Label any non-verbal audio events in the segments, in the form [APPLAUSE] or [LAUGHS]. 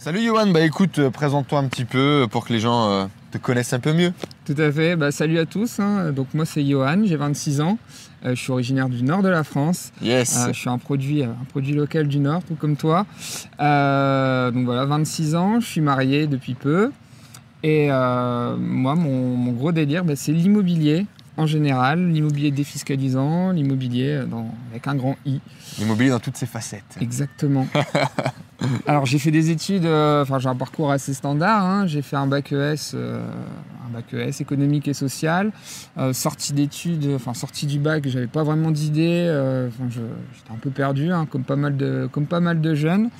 Salut Johan, bah écoute, euh, présente-toi un petit peu pour que les gens euh, te connaissent un peu mieux. Tout à fait, bah, salut à tous. hein. Donc moi c'est Johan, j'ai 26 ans, Euh, je suis originaire du nord de la France. Yes. Euh, je suis un produit, un produit local du nord, tout comme toi. Euh, donc voilà, 26 ans, je suis marié depuis peu. Et euh, moi, mon, mon gros délire, bah, c'est l'immobilier en général, l'immobilier défiscalisant, l'immobilier euh, avec un grand I. L'immobilier dans toutes ses facettes. Exactement. [LAUGHS] Alors j'ai fait des études, euh, enfin j'ai un parcours assez standard. hein. J'ai fait un bac ES, euh, un bac ES économique et social. Euh, sortie d'études, enfin sortie du bac, j'avais pas vraiment je- j'étais un peu perdu, hein, comme pas mal de, comme pas mal de jeunes.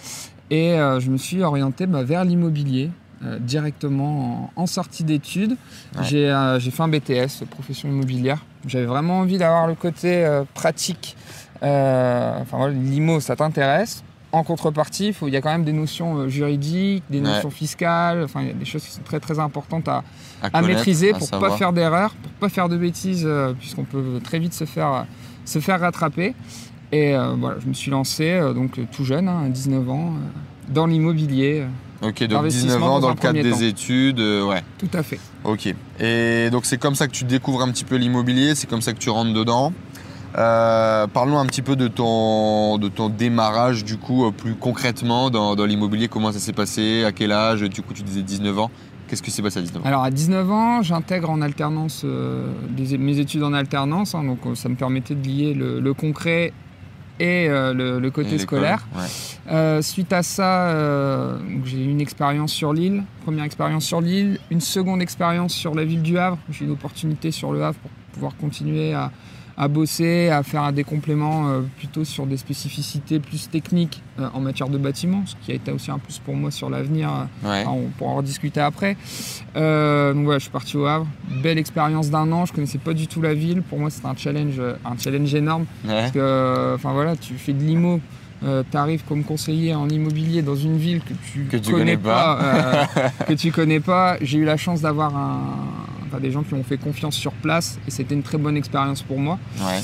Et je me suis orienté bah, vers l'immobilier. Euh, directement en, en sortie d'études. Ouais. J'ai euh, j'ai fait un BTS, profession immobilière. J'avais vraiment envie d'avoir le côté euh, pratique enfin l'IMO, ça t'intéresse. En contrepartie, il y a quand même des notions juridiques, des Ouais. notions fiscales. Enfin, il y a des choses qui sont très très importantes à, maîtriser pour savoir. pas faire d'erreurs, pour pas faire de bêtises, puisqu'on peut très vite se faire se faire rattraper. Et voilà, je me suis lancé donc tout jeune, hein, à 19 ans, dans l'immobilier. Ok, donc Investissement 19 ans dans le cadre des temps. études, euh, ouais. tout à fait. Ok. Et donc c'est comme ça que tu découvres un petit peu l'immobilier, c'est comme ça que tu rentres dedans. Euh, Parlons un petit peu de ton, de ton démarrage du coup euh, plus concrètement dans, dans l'immobilier, comment ça s'est passé, à quel âge, du coup tu disais 19 ans. Qu'est-ce qui s'est passé à 19 ans? Alors à 19 ans, j'intègre en alternance euh, des- mes études en alternance, hein, donc ça me permettait de lier le, le concret et euh, le, côté scolaire. ouais. Euh, suite à ça, euh, j'ai eu une expérience sur l'île, première expérience sur l'île, une seconde expérience sur la ville du Havre. J'ai eu une opportunité sur le Havre pour pouvoir continuer à, à bosser, à faire des compléments euh, plutôt sur des spécificités plus techniques euh, en matière de bâtiment, ce qui a été aussi un plus pour moi sur l'avenir. euh, Ouais. on pourra en rediscuter après. Euh, donc voilà, je suis parti au Havre. Belle expérience d'un an. Je connaissais pas du tout la ville. Pour moi, c'était un challenge, un challenge énorme. Ouais. Parce que, euh, enfin voilà, tu fais de l'IMO. tu arrives comme conseiller en immobilier dans une ville que tu, Que tu connais euh, que tu connais pas. J'ai eu la chance d'avoir un, enfin, des gens qui m'ont fait confiance sur place et c'était une très bonne expérience pour moi. Ouais.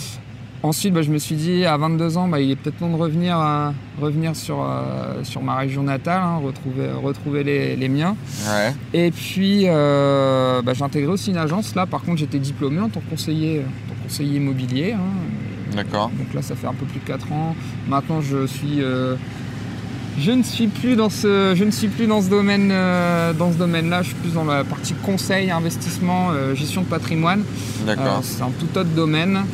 Ensuite, bah, je me suis dit, à 22 ans, bah, il est peut-être temps de revenir, euh, revenir sur, euh, sur ma région natale, hein, retrouver, retrouver les, les miens. Ouais. Et puis, euh, bah, j'ai intégré aussi une agence. Là, par contre, j'étais diplômé en tant que conseiller, en tant que conseiller immobilier. hein. D'accord. Donc là, ça fait un peu plus de 4 ans. Maintenant, je suis... euh, je ne suis plus dans ce, je ne suis plus dans ce domaine, euh, dans ce domaine-là. Je suis plus dans la partie conseil, investissement, euh, gestion de patrimoine. Euh, D'accord. c'est un tout autre domaine.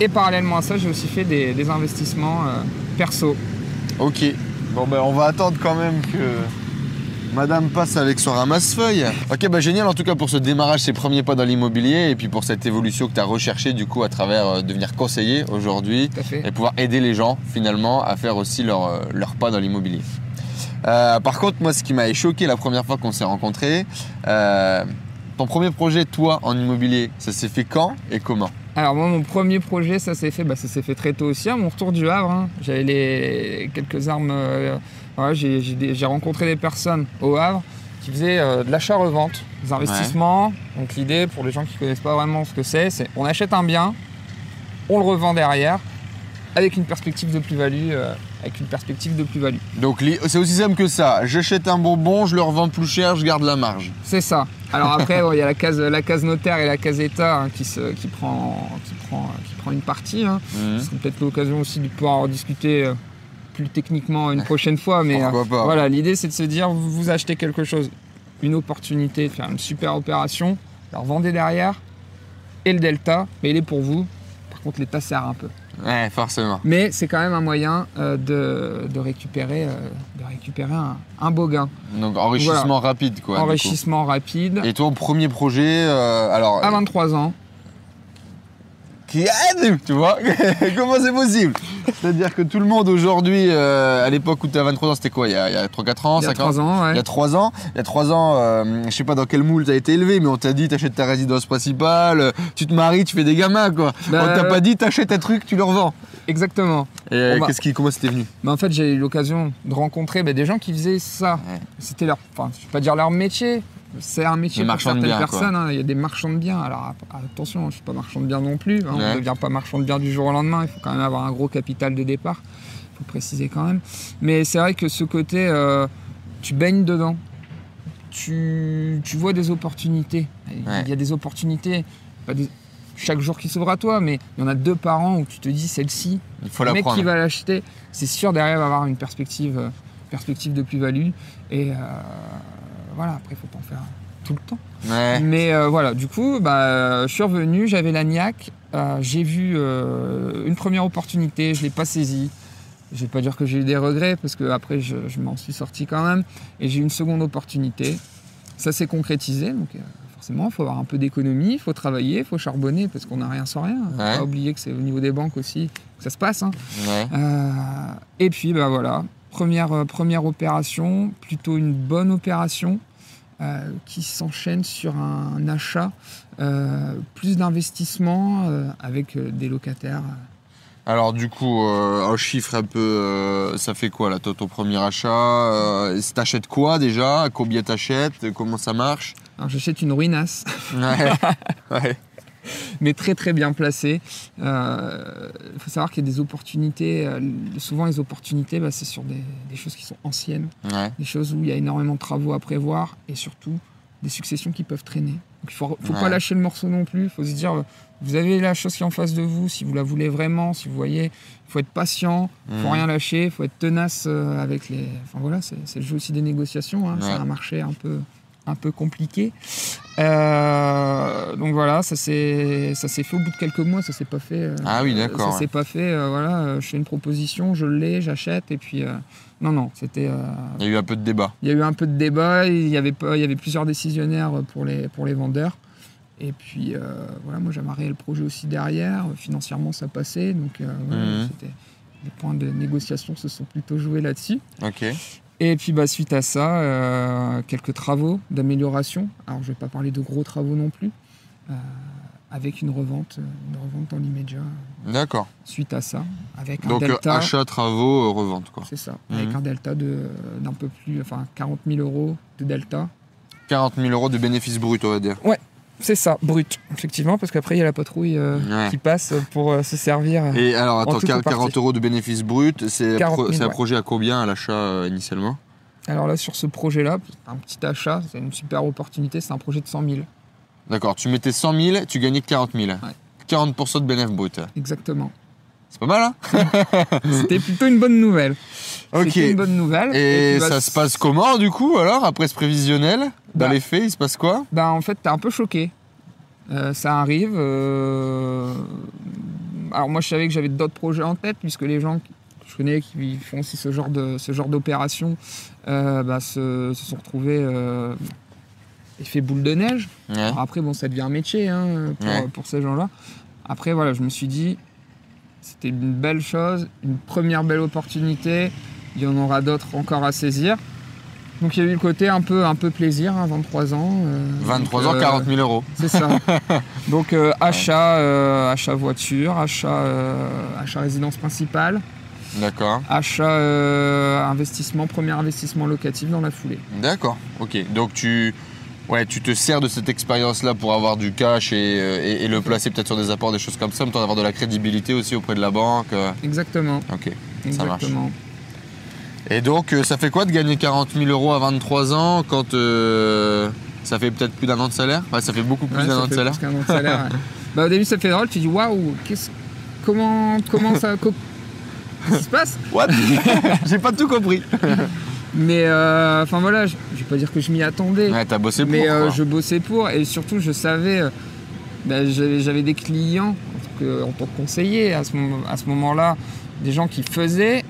Et parallèlement à ça, j'ai aussi fait des, des investissements euh, perso. Ok. Bon ben on va attendre quand même que Madame passe avec son ramasse-feuille. Ok bah génial en tout cas pour ce démarrage, ses premiers pas dans l'immobilier et puis pour cette évolution que tu as recherchée du coup à travers euh, devenir conseiller aujourd'hui et pouvoir aider les gens finalement à faire aussi leur, euh, leur pas dans l'immobilier. Euh, par contre moi ce qui m'a choqué la première fois qu'on s'est rencontrés, ton premier projet toi en immobilier, ça s'est fait quand et comment? Alors moi, mon premier projet, ça s'est fait, bah, ça s'est fait très tôt aussi. À mon retour du Havre, hein. j'avais les quelques armes. euh, j'ai, rencontré des personnes au Havre qui faisaient euh, de l'achat-revente, des investissements. Donc l'idée, pour les gens qui connaissent pas vraiment ce que c'est, c'est on achète un bien, on le revend derrière, avec une perspective de plus-value, euh, avec une perspective de plus-value. Donc c'est aussi simple que ça, j'achète un bonbon, je le revends plus cher, je garde la marge. C'est ça. Alors après, il y a la case, la case notaire et la case État hein, qui, se, qui, prend, qui, prend, qui prend une partie. hein. Mhm. Ce serait peut-être l'occasion aussi de pouvoir en discuter euh, plus techniquement une prochaine fois. Mais Pourquoi euh, pas voilà, l'idée c'est de se dire, vous, vous achetez quelque chose, une opportunité de faire une super opération, alors vendez derrière, et le delta, mais il est pour vous. Par contre, l'État sert un peu. Ouais, forcément. Mais c'est quand même un moyen euh, de, de récupérer, euh, de récupérer un, un beau gain. Donc enrichissement rapide quoi. Enrichissement rapide. Et ton premier projet, alors, À 23 ans. Qui aide, tu vois [LAUGHS] Comment c'est possible? C'est-à-dire que tout le monde aujourd'hui, euh, à l'époque où tu as 23 ans, c'était quoi? Il y a, il y a 3-4 ans Il y a 5 3 ans, ouais. Il y a 3 ans, il y a 3 ans euh, je sais pas dans quel moule tu as été élevé, mais on t'a dit t'achètes ta résidence principale, euh, tu te maries, tu fais des gamins quoi. Bah, on t'a pas dit t'achètes un truc, tu le revends. Exactement. Et euh, bah. qu'est-ce qui, comment c'était venu? Mais en fait, j'ai eu l'occasion de rencontrer bah, des gens qui faisaient ça. Ouais. C'était leur, enfin, je vais pas dire leur métier. C'est un métier pour certaines quoi. personnes. hein. Il y a des marchands de biens. Alors attention, je suis pas marchand de biens non plus. hein. Ouais. On ne devient pas marchand de biens du jour au lendemain. Il faut quand même avoir un gros capital de départ. Il faut préciser quand même. Mais c'est vrai que ce côté, euh, tu baignes dedans. Tu, tu vois des opportunités. Il y a des opportunités. Pas des- chaque jour qui s'ouvre à toi, mais il y en a deux par an où tu te dis celle-ci, Il faut le mec prendre. qui va l'acheter, c'est sûr derrière va avoir une perspective, euh, perspective de plus-value. Et euh, voilà, après, il faut pas en faire tout le temps. Ouais. Mais euh, voilà, du coup, bah, je suis revenu, j'avais la niaque, euh, j'ai vu euh, une première opportunité, je ne l'ai pas saisie. Je vais pas dire que j'ai eu des regrets, parce que après je, je m'en suis sorti quand même. Et j'ai eu une seconde opportunité. Ça s'est concrétisé, donc euh, forcément, il faut avoir un peu d'économie, il faut travailler, il faut charbonner, parce qu'on n'a rien sans rien. Ouais. faut pas oublier que c'est au niveau des banques aussi que ça se passe. hein. Ouais. Euh, et puis, bah voilà, première, euh, première opération, plutôt une bonne opération euh, qui s'enchaîne sur un, achat, euh, plus d'investissement avec des locataires. Alors du coup, un chiffre un peu, ça fait quoi là, toi, ton premier achat T'achètes quoi déjà? Combien t'achètes? Comment ça marche? J'achète une ruinasse, Ouais. [LAUGHS] ouais. [LAUGHS] mais très très bien placée. Il faut savoir qu'il y a des opportunités, euh, souvent les opportunités, bah, c'est sur des, des choses qui sont anciennes. Ouais. des choses où il y a énormément de travaux à prévoir et surtout des successions qui peuvent traîner. Donc il faut, faut Ouais. pas lâcher le morceau non plus, il faut se dire, euh, vous avez la chose qui est en face de vous, si vous la voulez vraiment, si vous voyez, il faut être patient, il faut Mhm. rien lâcher, il faut être tenace euh, avec les... Enfin voilà, c'est c'est le jeu aussi des négociations, hein, c'est Ouais. un marché un peu, un peu compliqué. Euh, donc voilà, ça s'est ça s'est fait au bout de quelques mois, ça s'est pas fait... euh, Ah oui, d'accord, Ça ouais. s'est pas fait, euh, voilà, je fais une proposition, je l'ai, j'achète, et puis... non, non, c'était... Il y a eu un peu de débat. il y a eu un peu de débat, il y avait, pas, il y avait plusieurs décisionnaires pour les, pour les vendeurs. Et puis voilà, moi j'amarrais le projet aussi derrière. Financièrement ça passait, donc voilà, Mhm. les points de négociation se sont plutôt joués là-dessus. Ok. Et puis bah, suite à ça, euh, quelques travaux d'amélioration. Alors je vais pas parler de gros travaux non plus, euh, avec une revente, euh, une revente dans l'immédiat. D'accord. Suite à ça, avec un Donc euh, delta. achat, travaux, revente quoi. C'est ça, Mhm. avec un delta de- d'un peu plus, enfin 40 000 euros de delta. 40 000 euros de bénéfices bruts, on va dire. C'est ça, brut, effectivement, parce qu'après il y a la patrouille euh, Ouais. qui passe pour euh, se servir. Et alors attends, tout ou 40 partie. euros de bénéfices bruts, c'est 40 000, pro- c'est un projet à combien à l'achat euh, initialement? Alors là, sur ce projet-là, un petit achat, c'est une super opportunité, c'est un projet de 100 000. D'accord, tu mettais 100 000, tu gagnais 40 000. 40% de bénéfices bruts. Exactement. C'est pas mal, hein? [LAUGHS] C'était plutôt une bonne nouvelle. Ok. C'était une bonne nouvelle. Et, puis, bah, ça se passe comment du coup alors après ce prévisionnel? Dans Bah. les faits, il se passe quoi? Bah, en fait, t'es un peu choqué. Euh, ça arrive. euh, Alors moi, je savais que j'avais d'autres projets en tête, puisque les gens que je connais qui font aussi ce genre de ce genre d'opération euh, bah, se, se sont retrouvés effet boule de neige. Ouais. Alors après, bon, ça devient un métier hein, pour, Ouais. pour ces gens-là. Après, voilà, je me suis dit, c'était une belle chose, une première belle opportunité. Il y en aura d'autres encore à saisir. Donc il y a eu le côté un peu, un peu plaisir, hein, 23 ans. euh, 23 donc, ans, euh, 40 000 euros. C'est ça. [LAUGHS] donc euh, achat, euh, achat voiture, achat, euh, achat résidence principale, D'accord. achat euh, investissement, premier investissement locatif dans la foulée. D'accord. Ok. Donc tu, ouais, tu te sers de cette expérience-là pour avoir du cash et, euh, et- et le placer peut-être sur des apports, des choses comme ça, mais avoir de la crédibilité aussi auprès de la banque. euh. Exactement. Ok. Ça marche. Et donc, euh, ça fait quoi de gagner 40 000 euros à 23 ans quand euh, ça fait peut-être plus d'un an de salaire? Ouais, ça fait beaucoup plus Ouais, d'un an de salaire. plus qu'un an de salaire, ouais. [LAUGHS] bah, au début, ça fait drôle. Tu dis waouh, qu'est-ce- comment, comment ça. co- Qu'est-ce qui se passe? What? [LAUGHS] J'ai pas tout compris. Mais euh, enfin voilà, je je vais pas dire que je m'y attendais. Ouais, t'as bossé pour. mais euh, je bossais pour et surtout je savais euh, bah, j'avais des clients en tant que, en tant que conseiller à ce, moment, à ce moment-là des gens qui faisaient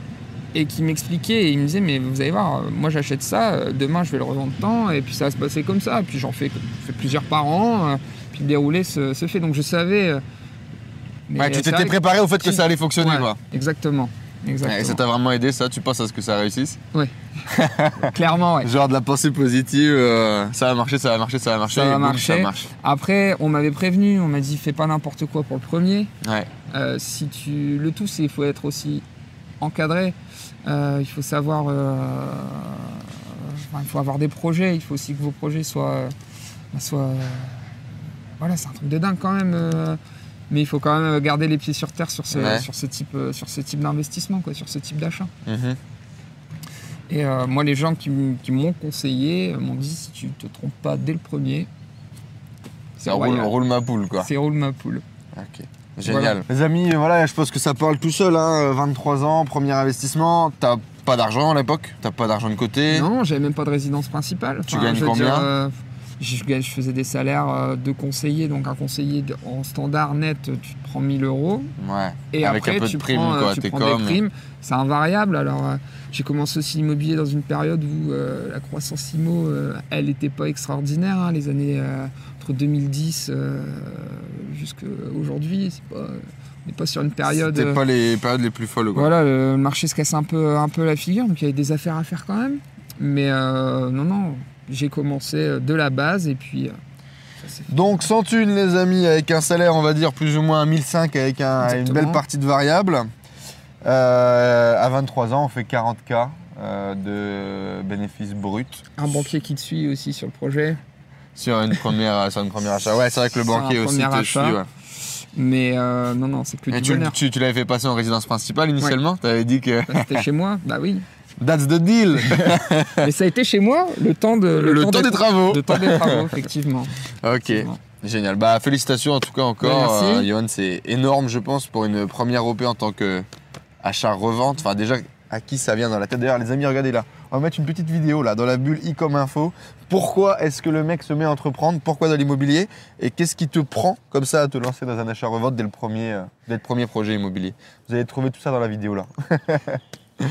et qui m'expliquaient et ils me disaient mais vous allez voir euh, moi j'achète ça euh, demain je vais le revendre tant et puis ça va se passer comme ça puis j'en fais, plusieurs par an euh, puis le déroulé se, se fait donc je savais Ouais, tu t'étais préparé au fait que ça allait fonctionner, Ouais, quoi. Exactement. Exactement. et ça t'a vraiment aidé, ça Tu penses à ce que ça réussisse [LAUGHS] Clairement, ouais. Genre de la pensée positive, euh, ça va marcher, ça va marcher, ça va marcher. Ça va boum, marcher. Ça marche. Après, on m'avait prévenu, on m'a dit fais pas n'importe quoi pour le premier. Ouais. Euh, si tu le tout, c'est il faut être aussi encadré. Euh, il faut savoir, euh, enfin, il faut avoir des projets. Il faut aussi que vos projets soient, bah, soient, voilà, c'est un truc de dingue quand même. euh, mais il faut quand même garder les pieds sur terre sur ce, Ouais. sur ce type, euh, sur ce type d'investissement, quoi, sur ce type d'achat. Mhm. Et euh, moi, les gens qui, m'ont conseillé euh, m'ont dit si tu te trompes pas dès le premier, c'est roule, ma poule, quoi. C'est roule ma poule. Ok. Génial. Les amis, voilà, je pense que ça parle tout seul. Hein. 23 ans, premier investissement. T'as pas d'argent à l'époque? T'as pas d'argent de côté? Non, j'avais même pas de résidence principale. Tu gagnes je combien? dire, euh, je, faisais des salaires euh, de conseiller, donc un conseiller de- en standard net, tu te prends 1000 euros. Ouais. Et Avec après, un peu tu de prime, prends, euh, quoi. tu T'es prends comme. des primes. C'est invariable. Alors, euh, j'ai commencé aussi l'immobilier dans une période où euh, la croissance IMO, euh, elle n'était pas extraordinaire. hein, les années euh, entre 2010 euh, jusqu'à aujourd'hui, c'est pas, on n'est pas sur une période. C'était euh, pas les périodes les plus folles, quoi. voilà, le marché se casse un peu, un peu la figure, donc il y avait des affaires à faire quand même. Mais euh, non, non, j'ai commencé euh, de la base et puis. Donc sans thune les amis, avec un salaire on va dire plus ou moins 1005 avec un- une belle partie de variables. Euh, à 23 ans on fait 40K euh, de bénéfices bruts Un banquier qui te suit aussi sur le projet. Sur une première, sur une première achat. Ouais c'est vrai que le banquier aussi te achat. suit. ouais. Mais euh, non, non, c'est que Et du tu, bonheur. tu, tu l'avais fait passer en résidence principale initialement? Tu avais dit que Bah, C'était chez moi, bah oui. [LAUGHS] that's the deal [LAUGHS] Mais ça a été chez moi le temps de Le, temps des travaux Le temps des [LAUGHS] travaux, effectivement. Ok, Effectivement. génial. Bah félicitations en tout cas encore. Ouais, merci. Euh, Johan, c'est énorme je pense pour une première OP en tant que achat-revente. Enfin déjà, à qui ça vient dans la tête? D'ailleurs les amis, regardez là. On va mettre une petite vidéo là dans la bulle e-com info. Pourquoi est-ce que le mec se met à entreprendre? Pourquoi dans l'immobilier? Et qu'est-ce qui te prend comme ça à te lancer dans un achat-revente euh, dès le premier projet immobilier? Vous allez trouver tout ça dans la vidéo là. [LAUGHS]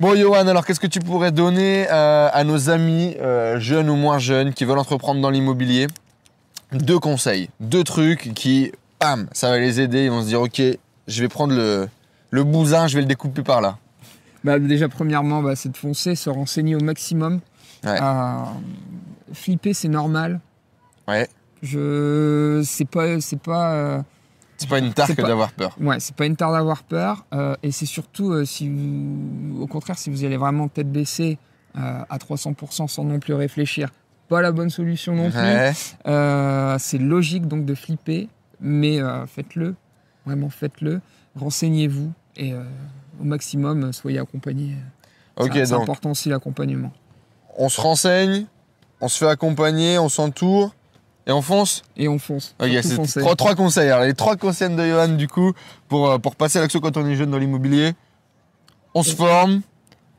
Bon Johan, alors qu'est-ce que tu pourrais donner euh, à nos amis euh, jeunes ou moins jeunes qui veulent entreprendre dans l'immobilier? Deux conseils, deux trucs qui, bam, ça va les aider. Ils vont se dire, ok, je vais prendre le, le bousin, je vais le découper par là. Bah, déjà, premièrement, bah, c'est de foncer, se renseigner au maximum. Ouais. Euh, flipper, c'est normal. Ouais. Je, c'est pas, c'est pas, euh, C'est pas une tare que pas- d'avoir peur. ouais, c'est pas une tare d'avoir peur. euh, et c'est surtout, euh, si vous, au contraire, si vous y allez vraiment tête baissée à 300% sans non plus réfléchir, pas la bonne solution non plus. Ouais. C'est logique donc de flipper, mais faites-le, vraiment faites-le. Renseignez-vous et euh, au maximum soyez accompagnés. C'est- important aussi l'accompagnement. on se renseigne, on se fait accompagner, on s'entoure et on fonce. Et on fonce. C'est trois, trois conseils. Alors, les trois conseils de Johan, du coup, pour, euh, pour passer à l'action quand on est jeune dans l'immobilier. On se forme,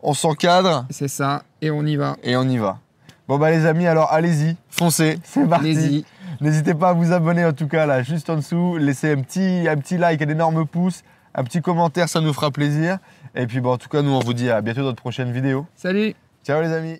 on s'encadre C'est ça, et on y va. et on y va. Bon bah les amis, alors allez-y, foncez, c'est parti. N'hésitez pas à vous abonner en tout cas là, juste en dessous, laissez un petit, un petit like, un énorme pouce, un petit commentaire, ça nous fera plaisir. Et puis bon, en tout cas, nous on vous dit à bientôt dans notre prochaine vidéo. Salut Ciao les amis